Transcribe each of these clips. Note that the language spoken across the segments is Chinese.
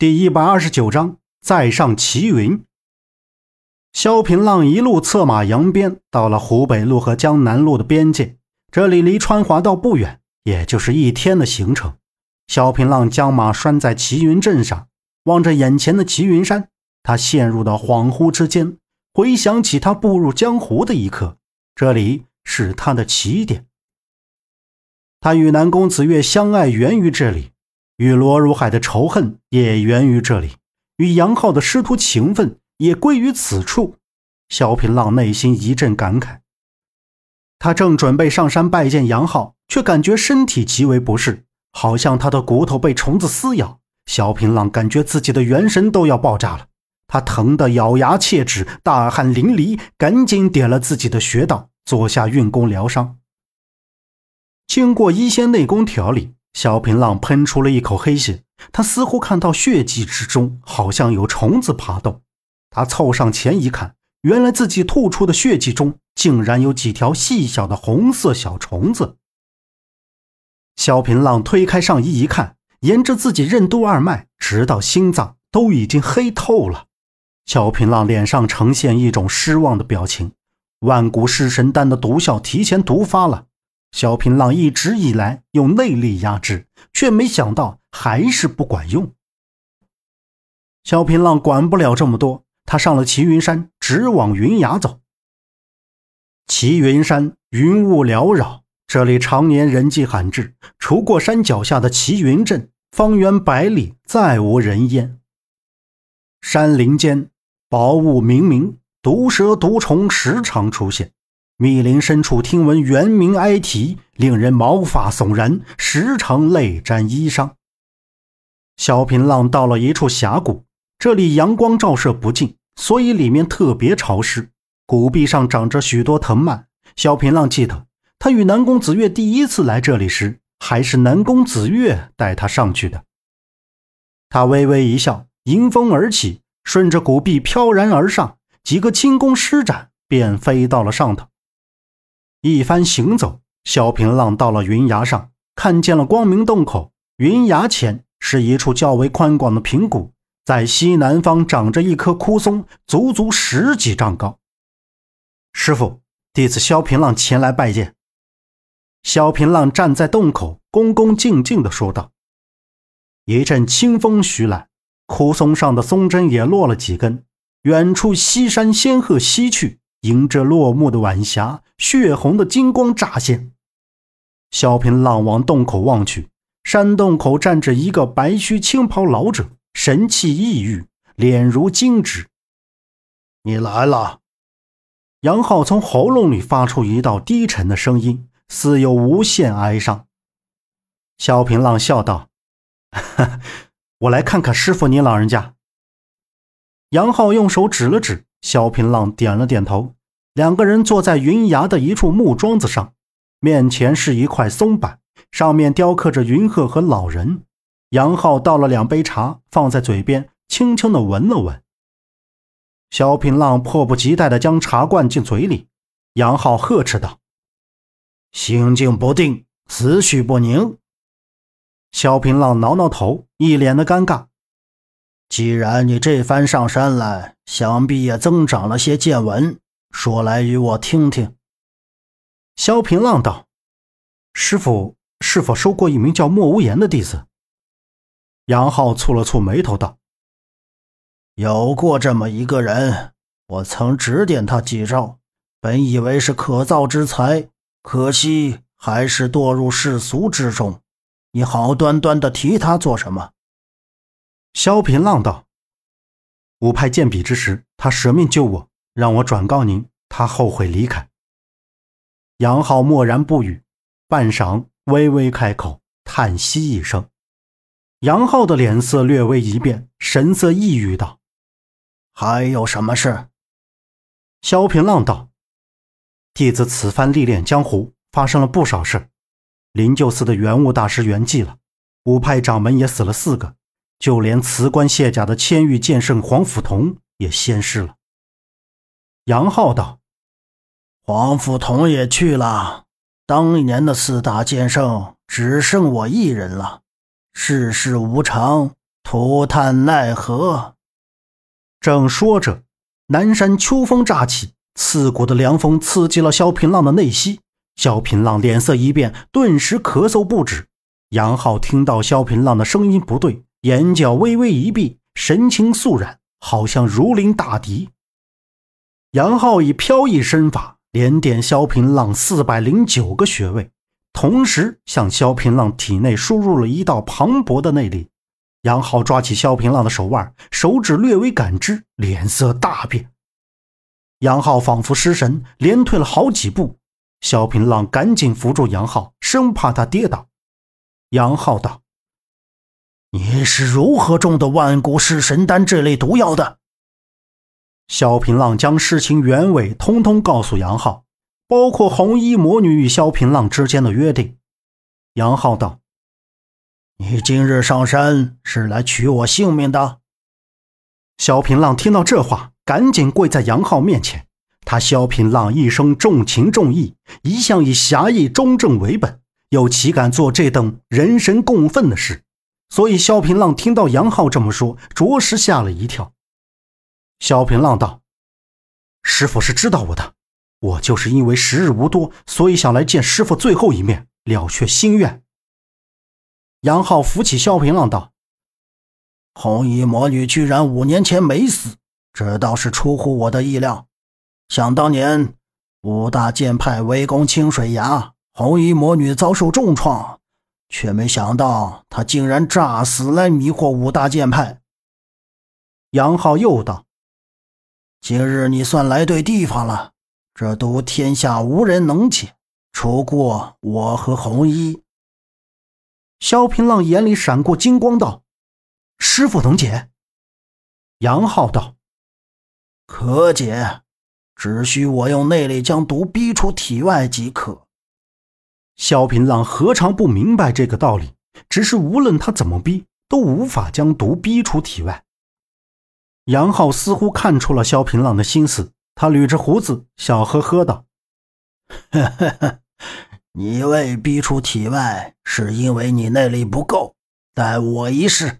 第一百二十九章，再上齐云。萧平浪一路策马扬鞭，到了湖北路和江南路的边界。这里离川华道不远，也就是一天的行程。萧平浪将马拴在齐云镇上，望着眼前的齐云山，他陷入到恍惚之间，回想起他步入江湖的一刻，这里是他的起点。他与南宫子月相爱源于这里。与罗如海的仇恨也源于这里，与杨浩的师徒情分也归于此处。萧平浪内心一阵感慨，他正准备上山拜见杨浩，却感觉身体极为不适，好像他的骨头被虫子撕咬。萧平浪感觉自己的元神都要爆炸了，他疼得咬牙切齿，大汗淋漓，赶紧点了自己的穴道，做下运功疗伤。经过医仙内功调理。萧平浪喷出了一口黑血，他似乎看到血迹之中好像有虫子爬动。他凑上前一看，原来自己吐出的血迹中竟然有几条细小的红色小虫子。萧平浪推开上衣一看，沿着自己任督二脉，直到心脏都已经黑透了。萧平浪脸上呈现一种失望的表情，万古尸神丹的毒效提前毒发了。萧平浪一直以来用内力压制，却没想到还是不管用。萧平浪管不了这么多，他上了齐云山，直往云崖走。齐云山云雾缭绕，这里常年人迹罕至，除过山脚下的齐云镇，方圆百里再无人烟。山林间薄雾冥冥，毒蛇毒虫时常出现。密林深处，听闻猿鸣哀啼，令人毛发悚然，时常泪沾衣裳。萧平浪到了一处峡谷，这里阳光照射不进，所以里面特别潮湿。谷壁上长着许多藤蔓。萧平浪记得，他与南宫子月第一次来这里时，还是南宫子月带他上去的。他微微一笑，迎风而起，顺着谷壁飘然而上，几个轻功施展，便飞到了上头。一番行走，萧平浪到了云崖上，看见了光明洞口。云崖前是一处较为宽广的平谷，在西南方长着一棵枯松，足足十几丈高。师傅，弟子萧平浪前来拜见。萧平浪站在洞口，恭恭敬敬地说道。一阵清风徐来，枯松上的松针也落了几根。远处西山仙鹤西去。迎着落幕的晚霞，血红的金光乍现。萧平浪往洞口望去，山洞口站着一个白须青袍老者，神气异郁，脸如金纸。你来了。杨浩从喉咙里发出一道低沉的声音，似有无限哀伤。萧平浪笑道：“ 我来看看师傅您老人家。”杨浩用手指了指。萧平浪点了点头，两个人坐在云崖的一处木桩子上，面前是一块松板，上面雕刻着云鹤和老人。杨浩倒了两杯茶，放在嘴边，轻轻的闻了闻。萧平浪迫不及待地将茶灌进嘴里。杨浩呵斥道：“心境不定，思绪不宁。”萧平浪挠挠头，一脸的尴尬。既然你这番上山来，想必也增长了些见闻，说来与我听听。萧平浪道：“师傅是否收过一名叫莫无言的弟子？”杨浩蹙了蹙眉头道：“有过这么一个人，我曾指点他几招，本以为是可造之才，可惜还是堕入世俗之中。你好端端的提他做什么？”萧平浪道：“五派见笔之时，他舍命救我，让我转告您，他后悔离开。”杨浩默然不语，半晌，微微开口，叹息一声。杨浩的脸色略微一变，神色抑郁道：“还有什么事？”萧平浪道：“弟子此番历练江湖，发生了不少事。灵鹫寺的元悟大师圆寂了，五派掌门也死了四个。”就连辞官卸甲的千玉剑圣黄甫同也仙逝了。杨浩道：“黄甫同也去了，当年的四大剑圣只剩我一人了。世事无常，涂炭奈何？正说着，南山秋风乍起，刺骨的凉风刺激了萧平浪的内息。萧平浪脸色一变，顿时咳嗽不止。杨浩听到萧平浪的声音不对，眼角微微一闭，神情肃然，好像如临大敌。杨浩以飘逸身法连点萧平浪四百零九个穴位，同时向萧平浪体内输入了一道磅礴的内力。杨浩抓起萧平浪的手腕，手指略微感知，脸色大变。杨浩仿佛失神，连退了好几步。萧平浪赶紧扶住杨浩，生怕他跌倒。杨浩道：“你是如何中的万古噬神丹这类毒药的？”萧平浪将事情原委通通告诉杨浩，包括红衣魔女与萧平浪之间的约定。杨浩道。你今日上山是来取我性命的？萧平浪听到这话，赶紧跪在杨浩面前。他萧平浪一生重情重义，一向以侠义忠正为本，又岂敢做这等人神共愤的事？所以萧平浪听到杨浩这么说，着实吓了一跳。萧平浪道：“师傅是知道我的，我就是因为时日无多，所以想来见师傅最后一面，了却心愿。”杨浩扶起萧平浪道：“红衣魔女居然五年前没死，这倒是出乎我的意料。想当年五大剑派围攻清水崖，红衣魔女遭受重创，却没想到他竟然诈死来迷惑五大剑派。”杨浩又道：“今日你算来对地方了，这毒天下无人能解，除过我和红衣。”萧平浪眼里闪过金光，道：“师傅能解？”杨浩道：“可解，只需我用内力将毒逼出体外即可。”萧平浪何尝不明白这个道理？只是无论他怎么逼，都无法将毒逼出体外。杨浩似乎看出了萧平浪的心思，他捋着胡子，笑呵呵道：“呵呵呵。”你未逼出体外，是因为你内力不够。待我一试。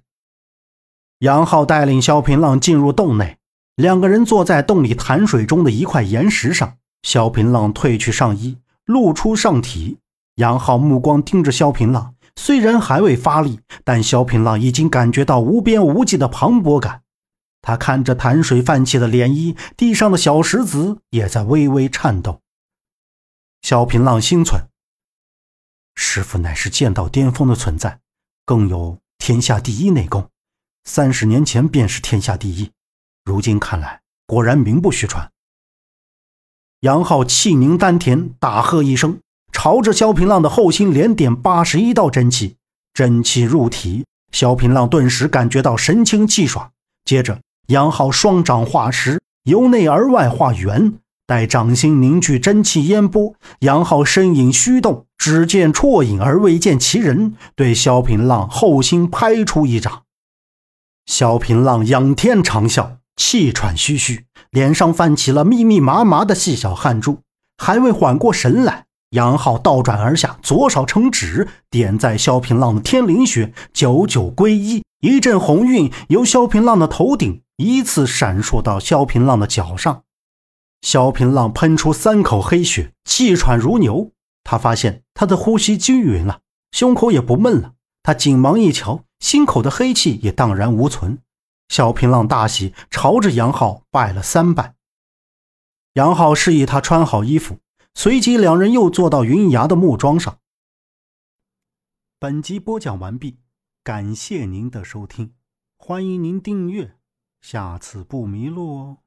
杨浩带领萧平浪进入洞内，两个人坐在洞里潭水中的一块岩石上。萧平浪褪去上衣，露出上体。杨浩目光盯着萧平浪，虽然还未发力，但萧平浪已经感觉到无边无际的磅礴感。他看着潭水泛起的涟漪，地上的小石子也在微微颤抖。萧平浪心存。师傅乃是剑道巅峰的存在，更有天下第一内功。三十年前便是天下第一，如今看来果然名不虚传。杨浩气凝丹田，大喝一声，朝着萧平浪的后心连点八十一道真气，真气入体，萧平浪顿时感觉到神清气爽。接着，杨浩双掌化石，由内而外化圆。待掌心凝聚真气烟波，杨浩身影虚动，只见绰影而未见其人，对萧平浪后心拍出一掌。萧平浪仰天长啸，气喘吁吁，脸上泛起了密密麻麻的细小汗珠。还未缓过神来，杨浩倒转而下，左手成指点在萧平浪的天灵穴，九九归一，一阵红晕由萧平浪的头顶依次闪烁到萧平浪的脚上。萧平浪喷出三口黑血，气喘如牛。他发现他的呼吸均匀了，胸口也不闷了。他紧忙一瞧，心口的黑气也荡然无存。萧平浪大喜，朝着杨浩拜了三拜。杨浩示意他穿好衣服，随即两人又坐到云崖的木桩上。本集播讲完毕，感谢您的收听，欢迎您订阅，下次不迷路哦。